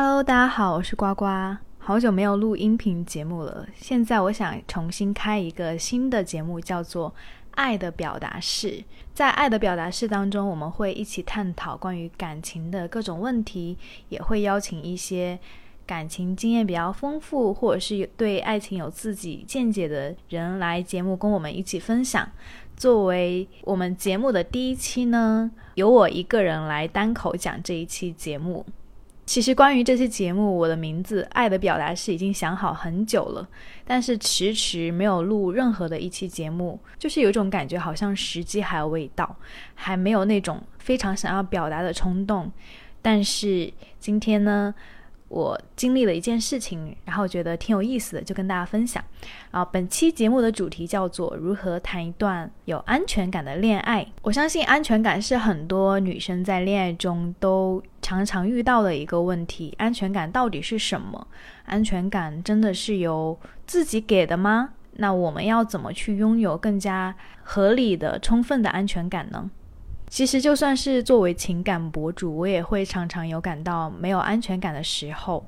Hello，大家好，我是呱呱，好久没有录音频节目了。现在我想重新开一个新的节目，叫做《爱的表达式》。在《爱的表达式》当中，我们会一起探讨关于感情的各种问题，也会邀请一些感情经验比较丰富，或者是对爱情有自己见解的人来节目，跟我们一起分享。作为我们节目的第一期呢，由我一个人来单口讲这一期节目。其实关于这期节目，我的名字《爱的表达是》已经想好很久了，但是迟迟没有录任何的一期节目，就是有一种感觉，好像时机还未到，还没有那种非常想要表达的冲动。但是今天呢？我经历了一件事情，然后觉得挺有意思的，就跟大家分享。啊，本期节目的主题叫做如何谈一段有安全感的恋爱。我相信安全感是很多女生在恋爱中都常常遇到的一个问题。安全感到底是什么？安全感真的是由自己给的吗？那我们要怎么去拥有更加合理的、充分的安全感呢？其实，就算是作为情感博主，我也会常常有感到没有安全感的时候。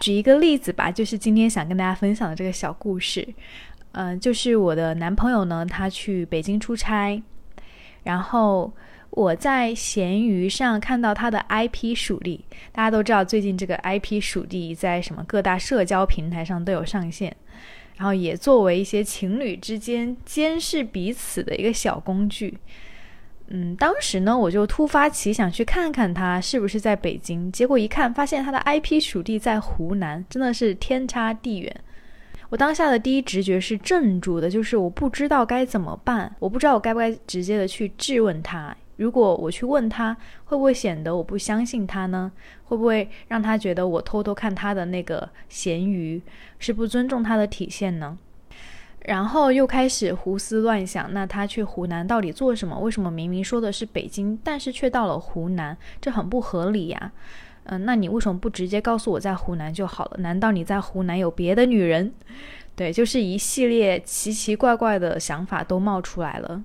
举一个例子吧，就是今天想跟大家分享的这个小故事。嗯，就是我的男朋友呢，他去北京出差，然后我在闲鱼上看到他的 IP 属地。大家都知道，最近这个 IP 属地在什么各大社交平台上都有上线，然后也作为一些情侣之间监视彼此的一个小工具。嗯，当时呢，我就突发奇想去看看他是不是在北京，结果一看，发现他的 IP 属地在湖南，真的是天差地远。我当下的第一直觉是镇住的，就是我不知道该怎么办，我不知道我该不该直接的去质问他。如果我去问他，会不会显得我不相信他呢？会不会让他觉得我偷偷看他的那个闲鱼是不尊重他的体现呢？然后又开始胡思乱想，那他去湖南到底做什么？为什么明明说的是北京，但是却到了湖南？这很不合理呀。嗯，那你为什么不直接告诉我在湖南就好了？难道你在湖南有别的女人？对，就是一系列奇奇怪怪的想法都冒出来了，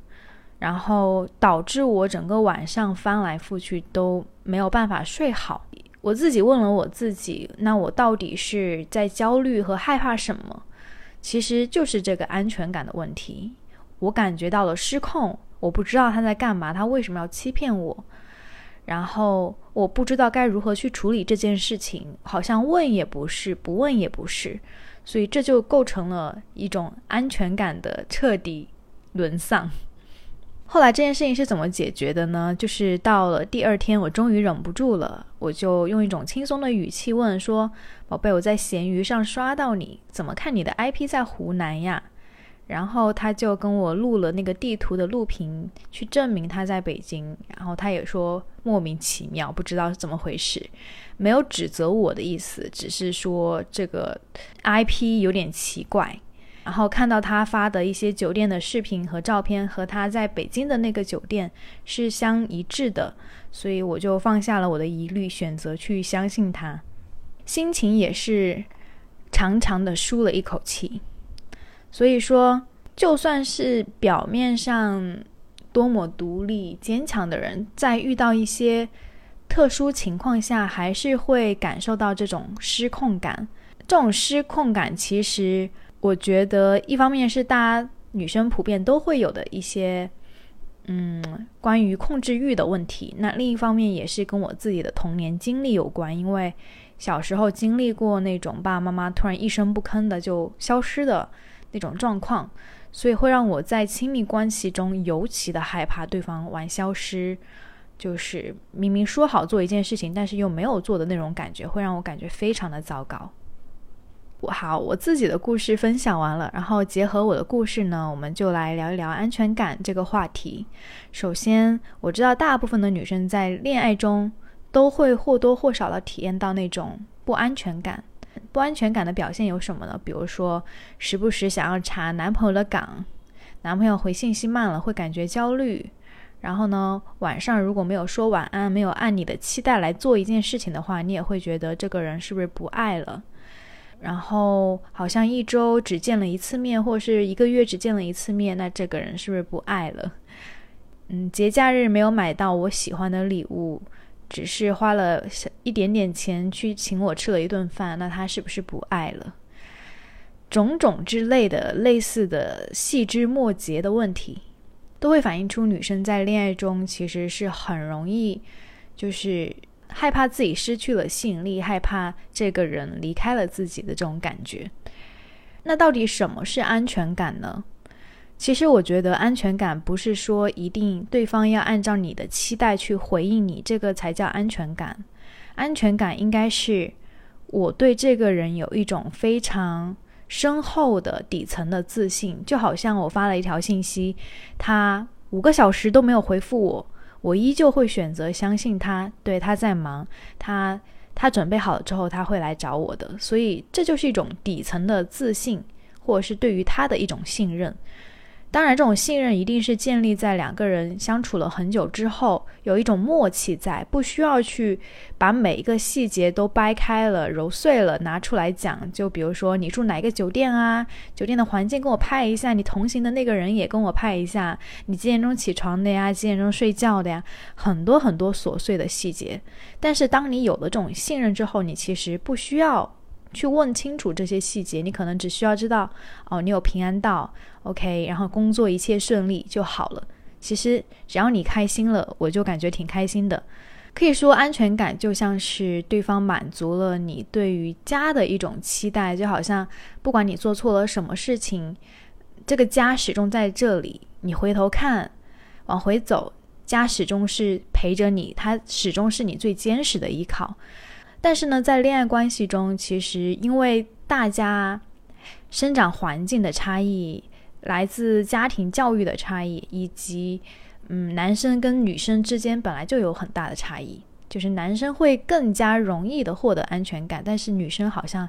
然后导致我整个晚上翻来覆去都没有办法睡好。我自己问了我自己，那我到底是在焦虑和害怕什么？其实就是这个安全感的问题，我感觉到了失控，我不知道他在干嘛，他为什么要欺骗我，然后我不知道该如何去处理这件事情，好像问也不是，不问也不是，所以这就构成了一种安全感的彻底沦丧。后来这件事情是怎么解决的呢？就是到了第二天，我终于忍不住了，我就用一种轻松的语气问说：“宝贝，我在闲鱼上刷到你，怎么看你的 IP 在湖南呀？”然后他就跟我录了那个地图的录屏，去证明他在北京。然后他也说莫名其妙，不知道是怎么回事，没有指责我的意思，只是说这个 IP 有点奇怪。然后看到他发的一些酒店的视频和照片，和他在北京的那个酒店是相一致的，所以我就放下了我的疑虑，选择去相信他，心情也是长长的舒了一口气。所以说，就算是表面上多么独立坚强的人，在遇到一些特殊情况下，还是会感受到这种失控感。这种失控感其实。我觉得一方面是大家女生普遍都会有的一些，嗯，关于控制欲的问题。那另一方面也是跟我自己的童年经历有关，因为小时候经历过那种爸爸妈妈突然一声不吭的就消失的那种状况，所以会让我在亲密关系中尤其的害怕对方玩消失，就是明明说好做一件事情，但是又没有做的那种感觉，会让我感觉非常的糟糕。好，我自己的故事分享完了，然后结合我的故事呢，我们就来聊一聊安全感这个话题。首先，我知道大部分的女生在恋爱中都会或多或少的体验到那种不安全感。不安全感的表现有什么呢？比如说，时不时想要查男朋友的岗，男朋友回信息慢了会感觉焦虑。然后呢，晚上如果没有说晚安，没有按你的期待来做一件事情的话，你也会觉得这个人是不是不爱了？然后好像一周只见了一次面，或是一个月只见了一次面，那这个人是不是不爱了？嗯，节假日没有买到我喜欢的礼物，只是花了一点点钱去请我吃了一顿饭，那他是不是不爱了？种种之类的类似的细枝末节的问题，都会反映出女生在恋爱中其实是很容易，就是害怕自己失去了吸引力，害怕这个人离开了自己的这种感觉。那到底什么是安全感呢？其实我觉得安全感不是说一定对方要按照你的期待去回应你，这个才叫安全感。安全感应该是我对这个人有一种非常深厚的底层的自信，就好像我发了一条信息，他五个小时都没有回复我，我依旧会选择相信他，对他在忙，他他准备好了之后他会来找我的，所以这就是一种底层的自信，或者是对于他的一种信任。当然，这种信任一定是建立在两个人相处了很久之后，有一种默契在，不需要去把每一个细节都掰开了、揉碎了拿出来讲。就比如说，你住哪个酒店啊？酒店的环境跟我拍一下，你同行的那个人也跟我拍一下，你几点钟起床的呀？几点钟睡觉的呀？很多很多琐碎的细节。但是，当你有了这种信任之后，你其实不需要。去问清楚这些细节，你可能只需要知道哦，你有平安到，OK，然后工作一切顺利就好了。其实只要你开心了，我就感觉挺开心的。可以说，安全感就像是对方满足了你对于家的一种期待，就好像不管你做错了什么事情，这个家始终在这里。你回头看，往回走，家始终是陪着你，它始终是你最坚实的依靠。但是呢，在恋爱关系中，其实因为大家生长环境的差异、来自家庭教育的差异，以及嗯，男生跟女生之间本来就有很大的差异，就是男生会更加容易的获得安全感，但是女生好像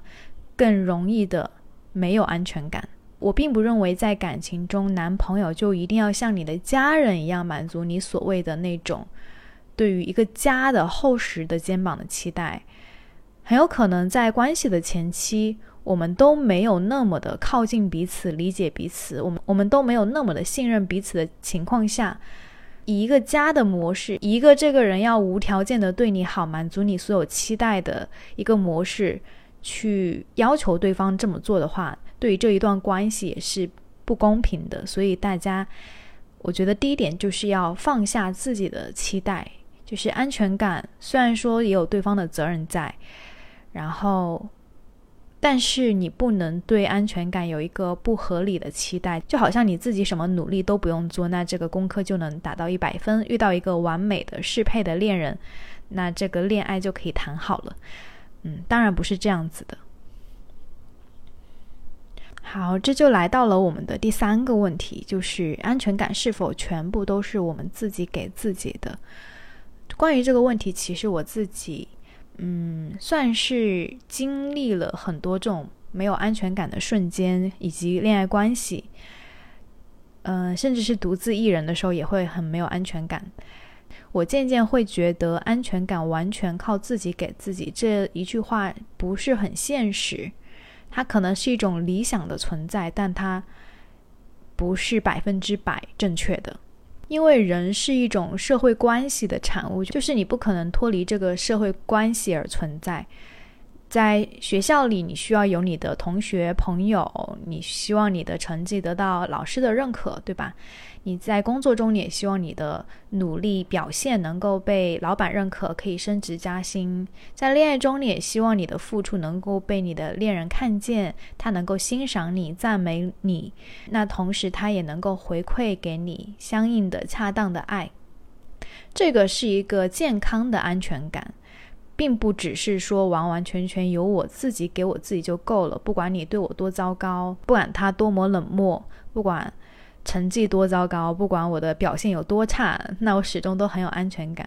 更容易的没有安全感。我并不认为在感情中，男朋友就一定要像你的家人一样满足你所谓的那种对于一个家的厚实的肩膀的期待。很有可能在关系的前期，我们都没有那么的靠近彼此、理解彼此，我们我们都没有那么的信任彼此的情况下，以一个家的模式，一个这个人要无条件的对你好，满足你所有期待的一个模式，去要求对方这么做的话，对于这一段关系也是不公平的。所以大家，我觉得第一点就是要放下自己的期待，就是安全感，虽然说也有对方的责任在。然后，但是你不能对安全感有一个不合理的期待，就好像你自己什么努力都不用做，那这个功课就能达到一百分，遇到一个完美的适配的恋人，那这个恋爱就可以谈好了。嗯，当然不是这样子的。好，这就来到了我们的第三个问题，就是安全感是否全部都是我们自己给自己的？关于这个问题，其实我自己。嗯，算是经历了很多这种没有安全感的瞬间，以及恋爱关系，嗯，甚至是独自一人的时候也会很没有安全感。我渐渐会觉得，安全感完全靠自己给自己这一句话不是很现实。它可能是一种理想的存在，但它不是百分之百正确的。因为人是一种社会关系的产物，就是你不可能脱离这个社会关系而存在。在学校里，你需要有你的同学朋友，你希望你的成绩得到老师的认可，对吧？你在工作中，你也希望你的努力表现能够被老板认可，可以升职加薪。在恋爱中，你也希望你的付出能够被你的恋人看见，他能够欣赏你、赞美你，那同时他也能够回馈给你相应的恰当的爱。这个是一个健康的安全感。并不只是说完完全全由我自己给我自己就够了，不管你对我多糟糕，不管他多么冷漠，不管成绩多糟糕，不管我的表现有多差，那我始终都很有安全感。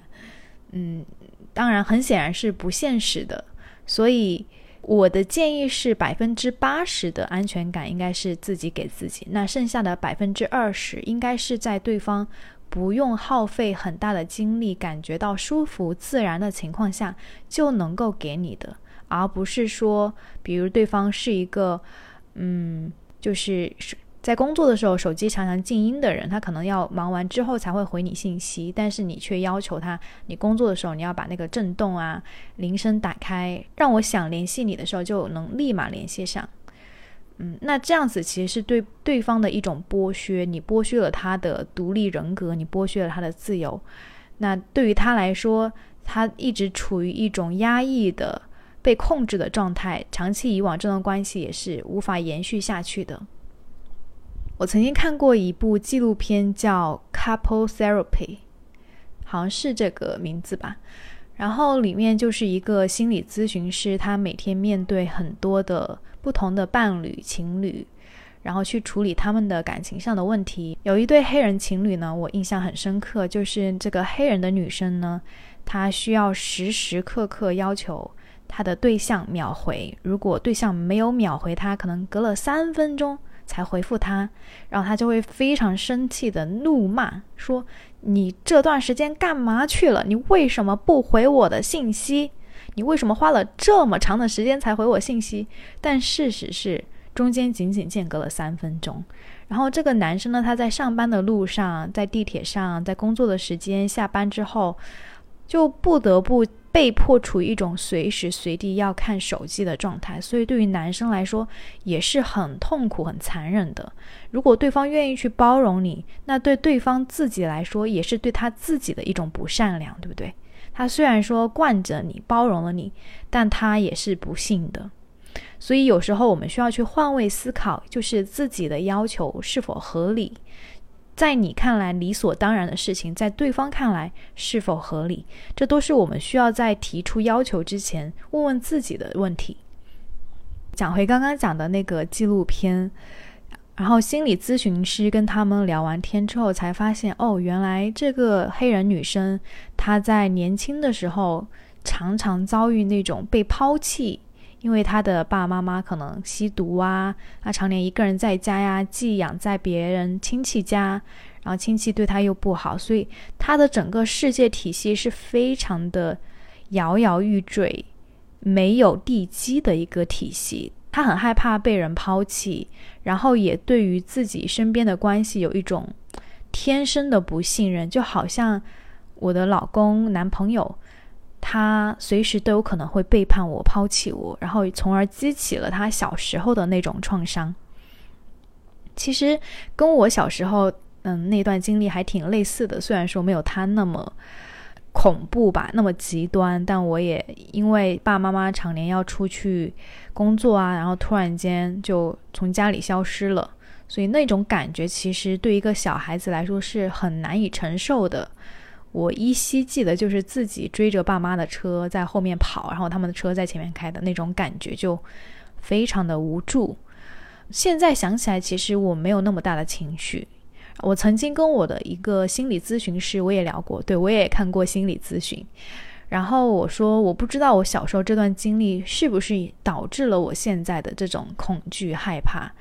嗯，当然很显然是不现实的，所以我的建议是百分之八十的安全感应该是自己给自己，那剩下的百分之二十应该是在对方。不用耗费很大的精力，感觉到舒服自然的情况下，就能够给你的，而不是说，比如对方是一个，嗯，就是在工作的时候手机常常静音的人，他可能要忙完之后才会回你信息，但是你却要求他，你工作的时候你要把那个震动啊、铃声打开，让我想联系你的时候就能立马联系上。嗯，那这样子其实是对对方的一种剥削，你剥削了他的独立人格，你剥削了他的自由。那对于他来说，他一直处于一种压抑的、被控制的状态，长期以往，这段关系也是无法延续下去的。我曾经看过一部纪录片，叫《Couple Therapy》，好像是这个名字吧。然后里面就是一个心理咨询师，他每天面对很多的不同的伴侣、情侣，然后去处理他们的感情上的问题。有一对黑人情侣呢，我印象很深刻，就是这个黑人的女生呢，她需要时时刻刻要求她的对象秒回，如果对象没有秒回她，可能隔了三分钟。才回复他，然后他就会非常生气的怒骂说：“你这段时间干嘛去了？你为什么不回我的信息？你为什么花了这么长的时间才回我信息？”但事实是，中间仅仅间隔了三分钟。然后这个男生呢，他在上班的路上，在地铁上，在工作的时间，下班之后，就不得不。被迫处于一种随时随地要看手机的状态，所以对于男生来说也是很痛苦、很残忍的。如果对方愿意去包容你，那对对方自己来说也是对他自己的一种不善良，对不对？他虽然说惯着你、包容了你，但他也是不幸的。所以有时候我们需要去换位思考，就是自己的要求是否合理。在你看来理所当然的事情，在对方看来是否合理？这都是我们需要在提出要求之前问问自己的问题。讲回刚刚讲的那个纪录片，然后心理咨询师跟他们聊完天之后，才发现哦，原来这个黑人女生她在年轻的时候常常遭遇那种被抛弃。因为她的爸爸妈妈可能吸毒啊，她常年一个人在家呀，寄养在别人亲戚家，然后亲戚对她又不好，所以她的整个世界体系是非常的摇摇欲坠、没有地基的一个体系。他很害怕被人抛弃，然后也对于自己身边的关系有一种天生的不信任，就好像我的老公、男朋友。他随时都有可能会背叛我、抛弃我，然后从而激起了他小时候的那种创伤。其实跟我小时候嗯那段经历还挺类似的，虽然说没有他那么恐怖吧，那么极端，但我也因为爸爸妈妈常年要出去工作啊，然后突然间就从家里消失了，所以那种感觉其实对一个小孩子来说是很难以承受的。我依稀记得，就是自己追着爸妈的车在后面跑，然后他们的车在前面开的那种感觉，就非常的无助。现在想起来，其实我没有那么大的情绪。我曾经跟我的一个心理咨询师，我也聊过，对我也看过心理咨询。然后我说，我不知道我小时候这段经历是不是导致了我现在的这种恐惧害怕，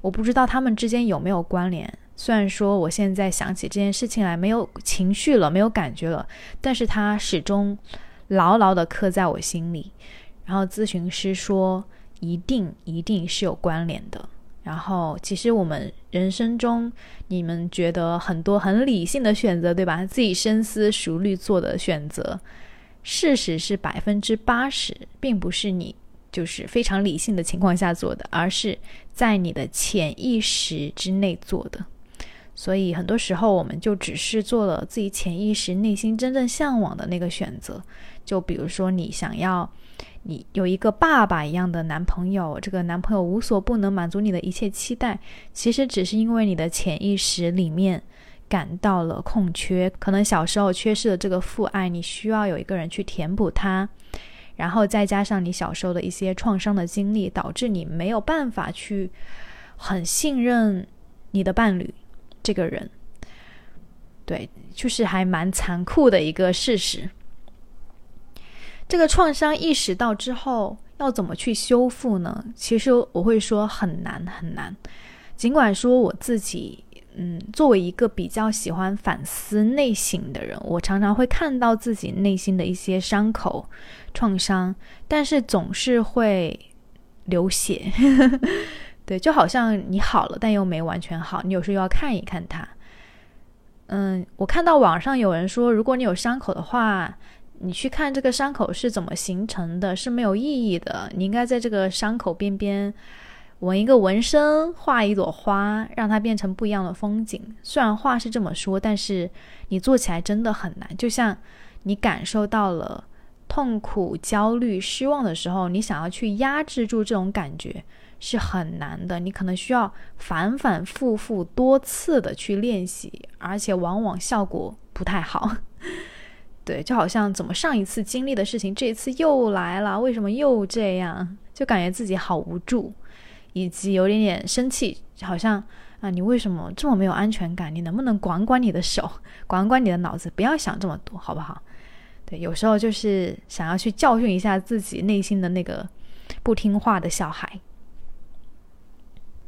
我不知道他们之间有没有关联。虽然说我现在想起这件事情来没有情绪了，没有感觉了，但是它始终牢牢的刻在我心里。然后咨询师说，一定一定是有关联的。然后其实我们人生中，你们觉得很多很理性的选择，对吧？自己深思熟虑做的选择，事实是百分之八十，并不是你就是非常理性的情况下做的，而是在你的潜意识之内做的。所以很多时候，我们就只是做了自己潜意识内心真正向往的那个选择。就比如说，你想要你有一个爸爸一样的男朋友，这个男朋友无所不能，满足你的一切期待，其实只是因为你的潜意识里面感到了空缺，可能小时候缺失了这个父爱，你需要有一个人去填补它。然后再加上你小时候的一些创伤的经历，导致你没有办法去很信任你的伴侣。这个人，对，就是还蛮残酷的一个事实。这个创伤意识到之后，要怎么去修复呢？其实我会说很难很难。尽管说我自己，嗯，作为一个比较喜欢反思内省的人，我常常会看到自己内心的一些伤口、创伤，但是总是会流血。对，就好像你好了，但又没完全好，你有时候要看一看它。嗯，我看到网上有人说，如果你有伤口的话，你去看这个伤口是怎么形成的，是没有意义的。你应该在这个伤口边边纹一个纹身，画一朵花，让它变成不一样的风景。虽然话是这么说，但是你做起来真的很难。就像你感受到了痛苦、焦虑、失望的时候，你想要去压制住这种感觉。是很难的，你可能需要反反复复多次的去练习，而且往往效果不太好。对，就好像怎么上一次经历的事情，这一次又来了，为什么又这样？就感觉自己好无助，以及有点点生气，好像啊，你为什么这么没有安全感？你能不能管管你的手，管管你的脑子，不要想这么多，好不好？对，有时候就是想要去教训一下自己内心的那个不听话的小孩。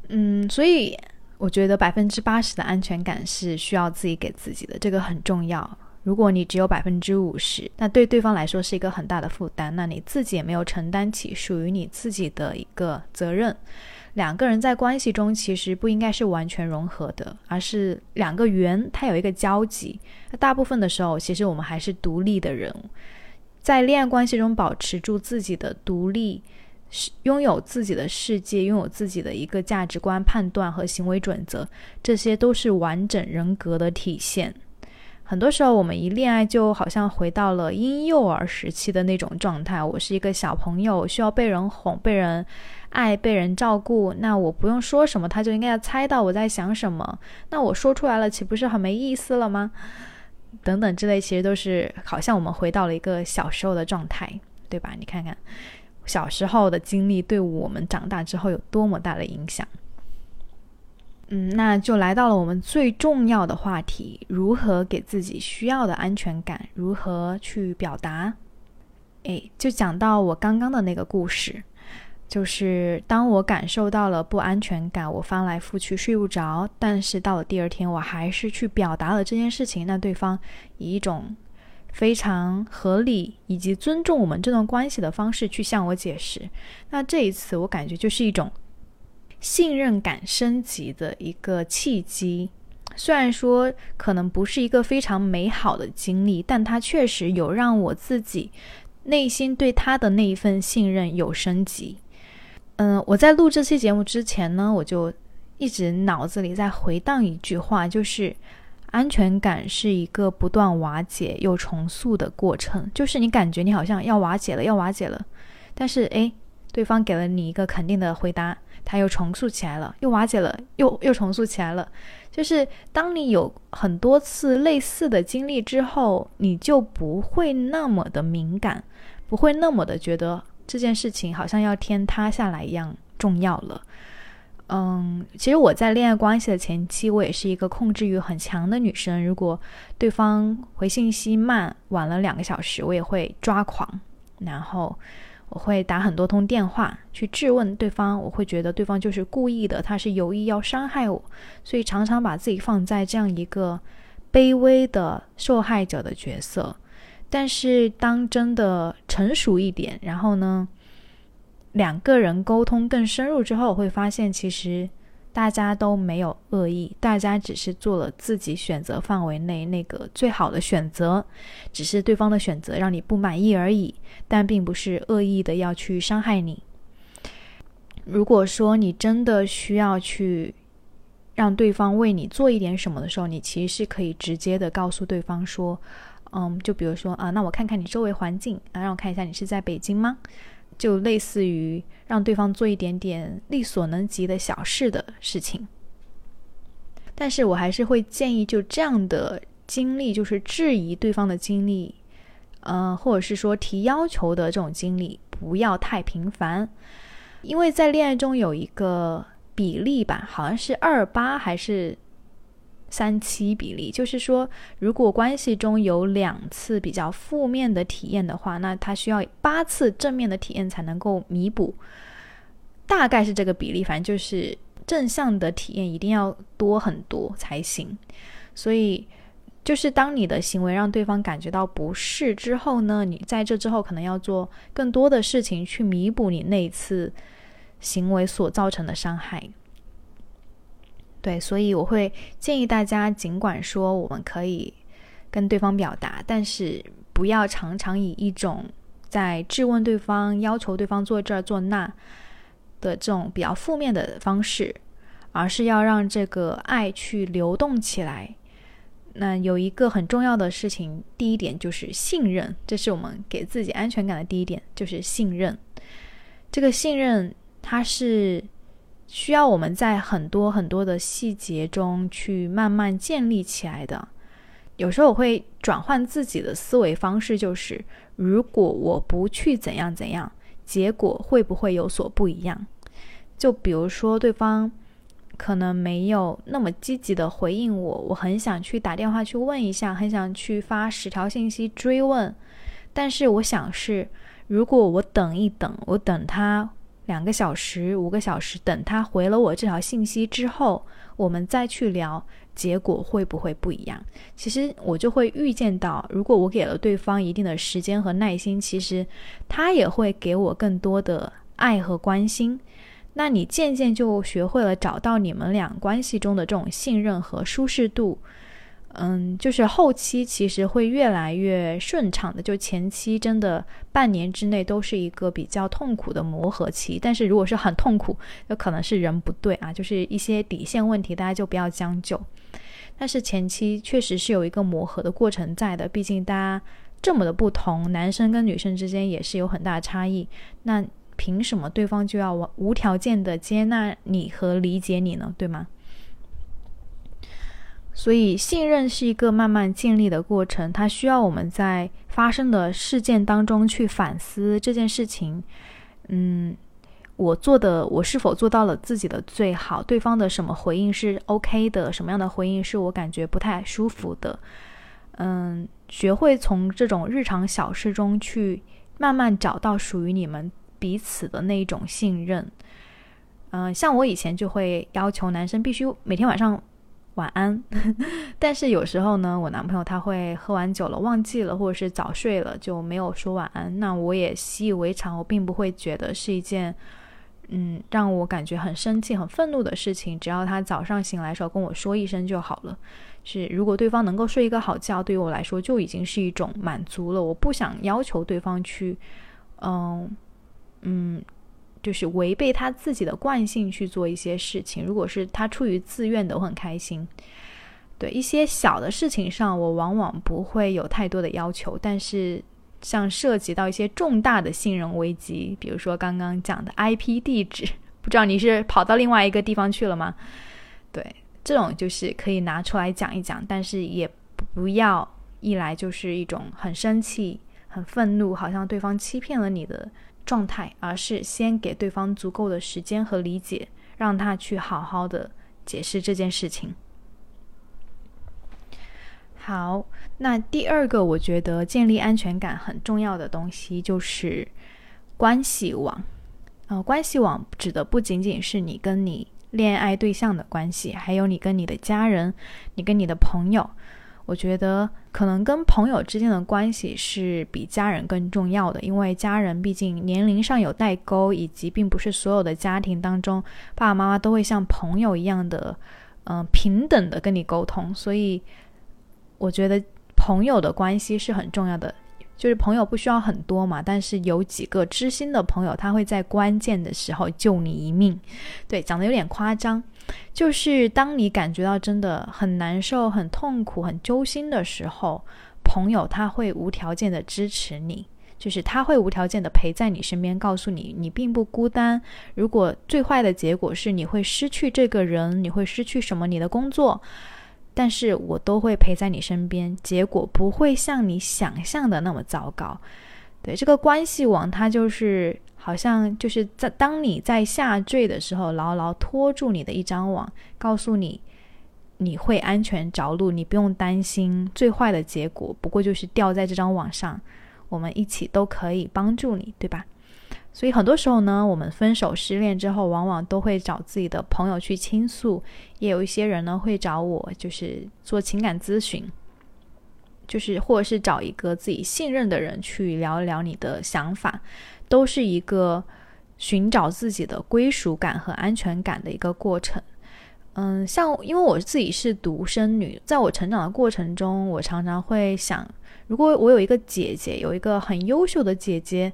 嗯，所以我觉得百分之八十的安全感是需要自己给自己的，这个很重要。如果你只有百分之五十，那对对方来说是一个很大的负担，那你自己也没有承担起属于你自己的一个责任。两个人在关系中其实不应该是完全融合的，而是两个圆它有一个交集。那大部分的时候，其实我们还是独立的人，在恋爱关系中保持住自己的独立。拥有自己的世界，拥有自己的一个价值观、判断和行为准则，这些都是完整人格的体现。很多时候，我们一恋爱就好像回到了婴幼儿时期的那种状态。我是一个小朋友，需要被人哄、被人爱、被人照顾。那我不用说什么，他就应该要猜到我在想什么。那我说出来了，岂不是很没意思了吗？等等之类，其实都是好像我们回到了一个小时候的状态，对吧？你看看。小时候的经历对我们长大之后有多么大的影响？嗯，那就来到了我们最重要的话题：如何给自己需要的安全感？如何去表达？哎，就讲到我刚刚的那个故事，就是当我感受到了不安全感，我翻来覆去睡不着，但是到了第二天，我还是去表达了这件事情，那对方以一种。非常合理以及尊重我们这段关系的方式去向我解释，那这一次我感觉就是一种信任感升级的一个契机。虽然说可能不是一个非常美好的经历，但它确实有让我自己内心对他的那一份信任有升级。嗯，我在录这期节目之前呢，我就一直脑子里在回荡一句话，就是。安全感是一个不断瓦解又重塑的过程，就是你感觉你好像要瓦解了，要瓦解了，但是诶，对方给了你一个肯定的回答，它又重塑起来了，又瓦解了，又又重塑起来了。就是当你有很多次类似的经历之后，你就不会那么的敏感，不会那么的觉得这件事情好像要天塌下来一样重要了。嗯，其实我在恋爱关系的前期，我也是一个控制欲很强的女生。如果对方回信息慢，晚了两个小时，我也会抓狂，然后我会打很多通电话去质问对方。我会觉得对方就是故意的，他是有意要伤害我，所以常常把自己放在这样一个卑微的受害者的角色。但是当真的成熟一点，然后呢？两个人沟通更深入之后，会发现其实大家都没有恶意，大家只是做了自己选择范围内那个最好的选择，只是对方的选择让你不满意而已，但并不是恶意的要去伤害你。如果说你真的需要去让对方为你做一点什么的时候，你其实是可以直接的告诉对方说，嗯，就比如说啊，那我看看你周围环境啊，让我看一下你是在北京吗？就类似于让对方做一点点力所能及的小事的事情，但是我还是会建议，就这样的经历，就是质疑对方的经历，嗯，或者是说提要求的这种经历，不要太频繁，因为在恋爱中有一个比例吧，好像是二八还是。三七比例，就是说，如果关系中有两次比较负面的体验的话，那他需要八次正面的体验才能够弥补，大概是这个比例。反正就是正向的体验一定要多很多才行。所以，就是当你的行为让对方感觉到不适之后呢，你在这之后可能要做更多的事情去弥补你那一次行为所造成的伤害。对，所以我会建议大家，尽管说我们可以跟对方表达，但是不要常常以一种在质问对方、要求对方做这儿做那的这种比较负面的方式，而是要让这个爱去流动起来。那有一个很重要的事情，第一点就是信任，这是我们给自己安全感的第一点，就是信任。这个信任，它是。需要我们在很多很多的细节中去慢慢建立起来的。有时候我会转换自己的思维方式，就是如果我不去怎样怎样，结果会不会有所不一样？就比如说对方可能没有那么积极的回应我，我很想去打电话去问一下，很想去发十条信息追问，但是我想是，如果我等一等，我等他。两个小时、五个小时，等他回了我这条信息之后，我们再去聊，结果会不会不一样？其实我就会预见到，如果我给了对方一定的时间和耐心，其实他也会给我更多的爱和关心。那你渐渐就学会了找到你们俩关系中的这种信任和舒适度。嗯，就是后期其实会越来越顺畅的，就前期真的半年之内都是一个比较痛苦的磨合期。但是如果是很痛苦，有可能是人不对啊，就是一些底线问题，大家就不要将就。但是前期确实是有一个磨合的过程在的，毕竟大家这么的不同，男生跟女生之间也是有很大差异。那凭什么对方就要无条件的接纳你和理解你呢？对吗？所以，信任是一个慢慢建立的过程，它需要我们在发生的事件当中去反思这件事情。嗯，我做的，我是否做到了自己的最好？对方的什么回应是 OK 的？什么样的回应是我感觉不太舒服的？嗯，学会从这种日常小事中去慢慢找到属于你们彼此的那一种信任。嗯，像我以前就会要求男生必须每天晚上。晚安，但是有时候呢，我男朋友他会喝完酒了忘记了，或者是早睡了就没有说晚安。那我也习以为常，我并不会觉得是一件嗯让我感觉很生气、很愤怒的事情。只要他早上醒来时候跟我说一声就好了。是，如果对方能够睡一个好觉，对于我来说就已经是一种满足了。我不想要求对方去，嗯嗯。就是违背他自己的惯性去做一些事情。如果是他出于自愿的，我很开心。对一些小的事情上，我往往不会有太多的要求。但是，像涉及到一些重大的信任危机，比如说刚刚讲的 IP 地址，不知道你是跑到另外一个地方去了吗？对，这种就是可以拿出来讲一讲，但是也不要一来就是一种很生气、很愤怒，好像对方欺骗了你的。状态，而是先给对方足够的时间和理解，让他去好好的解释这件事情。好，那第二个我觉得建立安全感很重要的东西就是关系网。呃，关系网指的不仅仅是你跟你恋爱对象的关系，还有你跟你的家人，你跟你的朋友。我觉得可能跟朋友之间的关系是比家人更重要的，因为家人毕竟年龄上有代沟，以及并不是所有的家庭当中爸爸妈妈都会像朋友一样的，嗯，平等的跟你沟通。所以我觉得朋友的关系是很重要的，就是朋友不需要很多嘛，但是有几个知心的朋友，他会在关键的时候救你一命。对，讲的有点夸张。就是当你感觉到真的很难受、很痛苦、很揪心的时候，朋友他会无条件的支持你，就是他会无条件的陪在你身边，告诉你你并不孤单。如果最坏的结果是你会失去这个人，你会失去什么？你的工作，但是我都会陪在你身边，结果不会像你想象的那么糟糕。对这个关系网，它就是。好像就是在当你在下坠的时候，牢牢拖住你的一张网，告诉你你会安全着陆，你不用担心最坏的结果，不过就是掉在这张网上，我们一起都可以帮助你，对吧？所以很多时候呢，我们分手失恋之后，往往都会找自己的朋友去倾诉，也有一些人呢会找我，就是做情感咨询，就是或者是找一个自己信任的人去聊一聊你的想法。都是一个寻找自己的归属感和安全感的一个过程。嗯，像因为我自己是独生女，在我成长的过程中，我常常会想，如果我有一个姐姐，有一个很优秀的姐姐，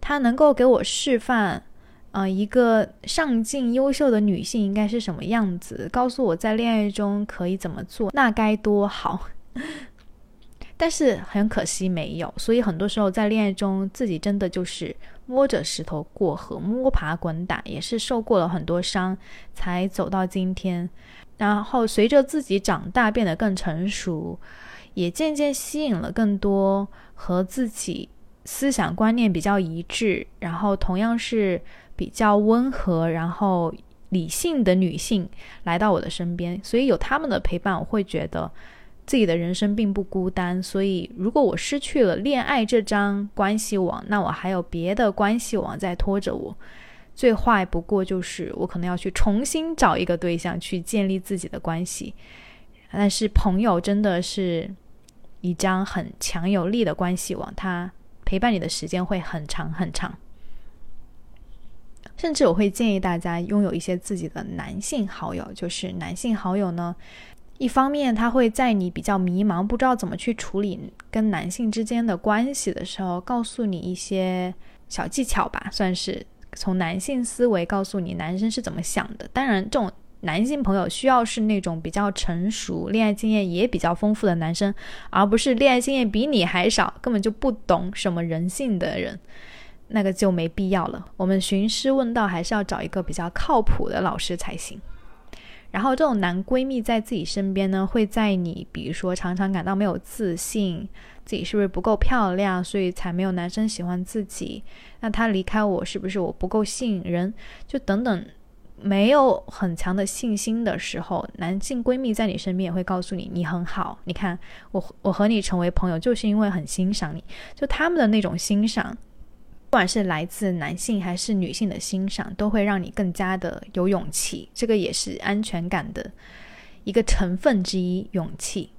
她能够给我示范，啊，一个上进优秀的女性应该是什么样子，告诉我在恋爱中可以怎么做，那该多好。但是很可惜没有，所以很多时候在恋爱中，自己真的就是摸着石头过河，摸爬滚打，也是受过了很多伤，才走到今天。然后随着自己长大，变得更成熟，也渐渐吸引了更多和自己思想观念比较一致，然后同样是比较温和，然后理性的女性来到我的身边。所以有他们的陪伴，我会觉得。自己的人生并不孤单，所以如果我失去了恋爱这张关系网，那我还有别的关系网在拖着我。最坏不过就是我可能要去重新找一个对象去建立自己的关系。但是朋友真的是一张很强有力的关系网，它陪伴你的时间会很长很长。甚至我会建议大家拥有一些自己的男性好友，就是男性好友呢。一方面，他会在你比较迷茫、不知道怎么去处理跟男性之间的关系的时候，告诉你一些小技巧吧，算是从男性思维告诉你男生是怎么想的。当然，这种男性朋友需要是那种比较成熟、恋爱经验也比较丰富的男生，而不是恋爱经验比你还少、根本就不懂什么人性的人，那个就没必要了。我们寻师问道，还是要找一个比较靠谱的老师才行。然后，这种男闺蜜在自己身边呢，会在你比如说常常感到没有自信，自己是不是不够漂亮，所以才没有男生喜欢自己？那他离开我，是不是我不够吸引人？就等等，没有很强的信心的时候，男性闺蜜在你身边也会告诉你，你很好。你看，我我和你成为朋友，就是因为很欣赏你，就他们的那种欣赏。不管是来自男性还是女性的欣赏，都会让你更加的有勇气。这个也是安全感的一个成分之一，勇气。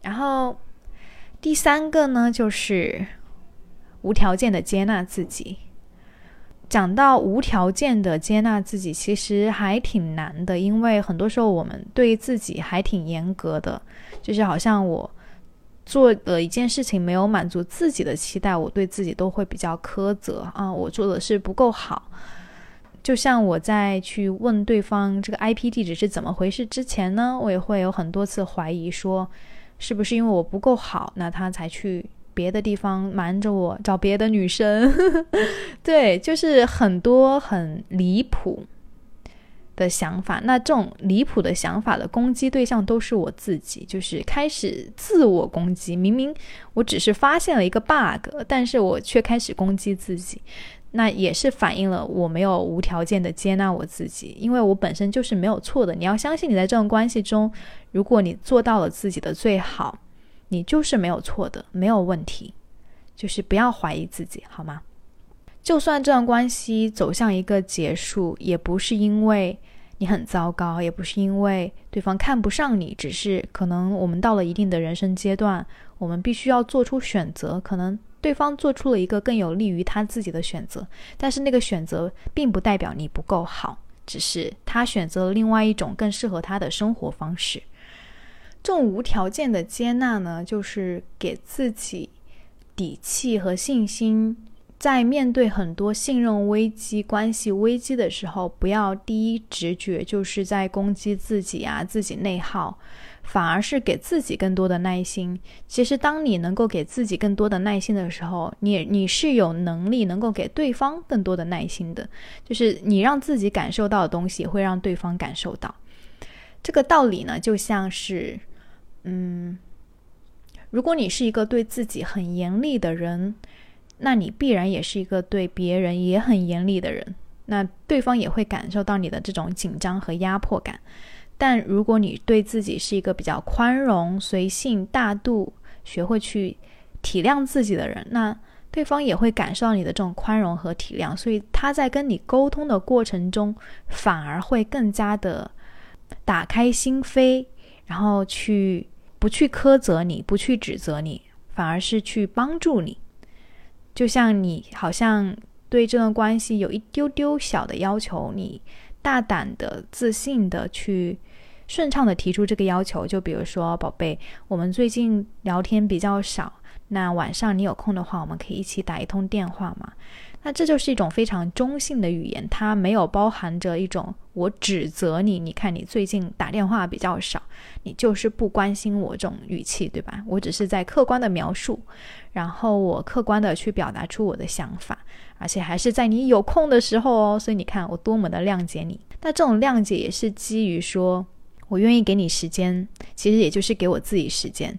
然后第三个呢，就是无条件的接纳自己。讲到无条件的接纳自己，其实还挺难的，因为很多时候我们对自己还挺严格的，就是好像我。做的一件事情没有满足自己的期待，我对自己都会比较苛责啊，我做的是不够好。就像我在去问对方这个 IP 地址是怎么回事之前呢，我也会有很多次怀疑，说是不是因为我不够好，那他才去别的地方瞒着我找别的女生？对，就是很多很离谱。的想法，那这种离谱的想法的攻击对象都是我自己，就是开始自我攻击。明明我只是发现了一个 bug，但是我却开始攻击自己，那也是反映了我没有无条件的接纳我自己，因为我本身就是没有错的。你要相信你在这段关系中，如果你做到了自己的最好，你就是没有错的，没有问题，就是不要怀疑自己，好吗？就算这段关系走向一个结束，也不是因为你很糟糕，也不是因为对方看不上你，只是可能我们到了一定的人生阶段，我们必须要做出选择。可能对方做出了一个更有利于他自己的选择，但是那个选择并不代表你不够好，只是他选择了另外一种更适合他的生活方式。这种无条件的接纳呢，就是给自己底气和信心。在面对很多信任危机、关系危机的时候，不要第一直觉就是在攻击自己啊，自己内耗，反而是给自己更多的耐心。其实，当你能够给自己更多的耐心的时候，你你是有能力能够给对方更多的耐心的。就是你让自己感受到的东西，会让对方感受到。这个道理呢，就像是，嗯，如果你是一个对自己很严厉的人。那你必然也是一个对别人也很严厉的人，那对方也会感受到你的这种紧张和压迫感。但如果你对自己是一个比较宽容、随性、大度，学会去体谅自己的人，那对方也会感受到你的这种宽容和体谅，所以他在跟你沟通的过程中，反而会更加的打开心扉，然后去不去苛责你，不去指责你，反而是去帮助你。就像你好像对这段关系有一丢丢小的要求，你大胆的、自信的去顺畅的提出这个要求。就比如说，宝贝，我们最近聊天比较少，那晚上你有空的话，我们可以一起打一通电话嘛？那这就是一种非常中性的语言，它没有包含着一种我指责你，你看你最近打电话比较少，你就是不关心我这种语气，对吧？我只是在客观的描述，然后我客观的去表达出我的想法，而且还是在你有空的时候哦。所以你看我多么的谅解你。那这种谅解也是基于说我愿意给你时间，其实也就是给我自己时间。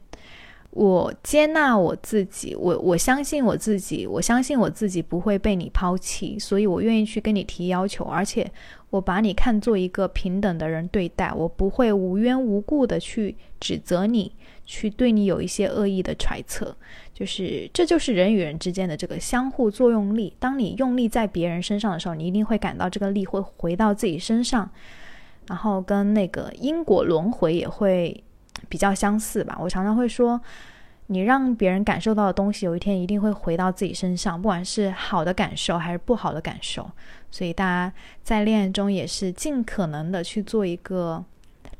我接纳我自己，我我相信我自己，我相信我自己不会被你抛弃，所以我愿意去跟你提要求，而且我把你看作一个平等的人对待，我不会无缘无故的去指责你，去对你有一些恶意的揣测，就是这就是人与人之间的这个相互作用力。当你用力在别人身上的时候，你一定会感到这个力会回到自己身上，然后跟那个因果轮回也会。比较相似吧。我常常会说，你让别人感受到的东西，有一天一定会回到自己身上，不管是好的感受还是不好的感受。所以大家在恋爱中也是尽可能的去做一个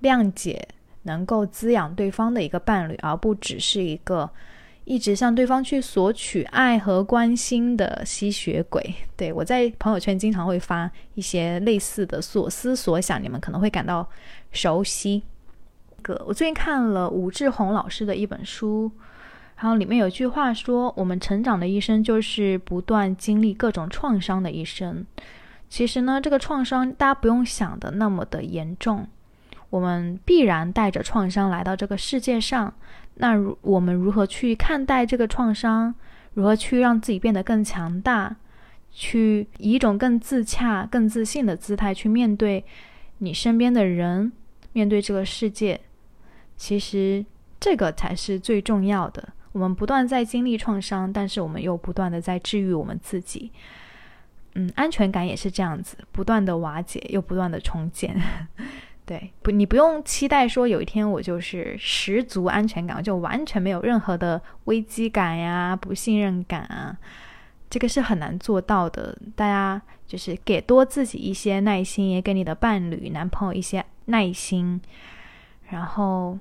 谅解、能够滋养对方的一个伴侣，而不只是一个一直向对方去索取爱和关心的吸血鬼。对我在朋友圈经常会发一些类似的所思所想，你们可能会感到熟悉。我最近看了吴志红老师的一本书，然后里面有句话说：“我们成长的一生就是不断经历各种创伤的一生。”其实呢，这个创伤大家不用想的那么的严重，我们必然带着创伤来到这个世界上。那如我们如何去看待这个创伤？如何去让自己变得更强大？去以一种更自洽、更自信的姿态去面对你身边的人，面对这个世界。其实这个才是最重要的。我们不断在经历创伤，但是我们又不断的在治愈我们自己。嗯，安全感也是这样子，不断的瓦解又不断的重建。对，不，你不用期待说有一天我就是十足安全感，就完全没有任何的危机感呀、不信任感啊，这个是很难做到的。大家就是给多自己一些耐心，也给你的伴侣、男朋友一些耐心，然后。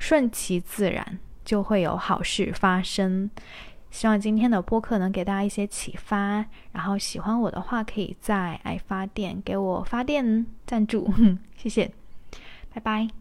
顺其自然，就会有好事发生。希望今天的播客能给大家一些启发。然后喜欢我的话，可以在爱发电给我发电赞助，谢谢，拜拜。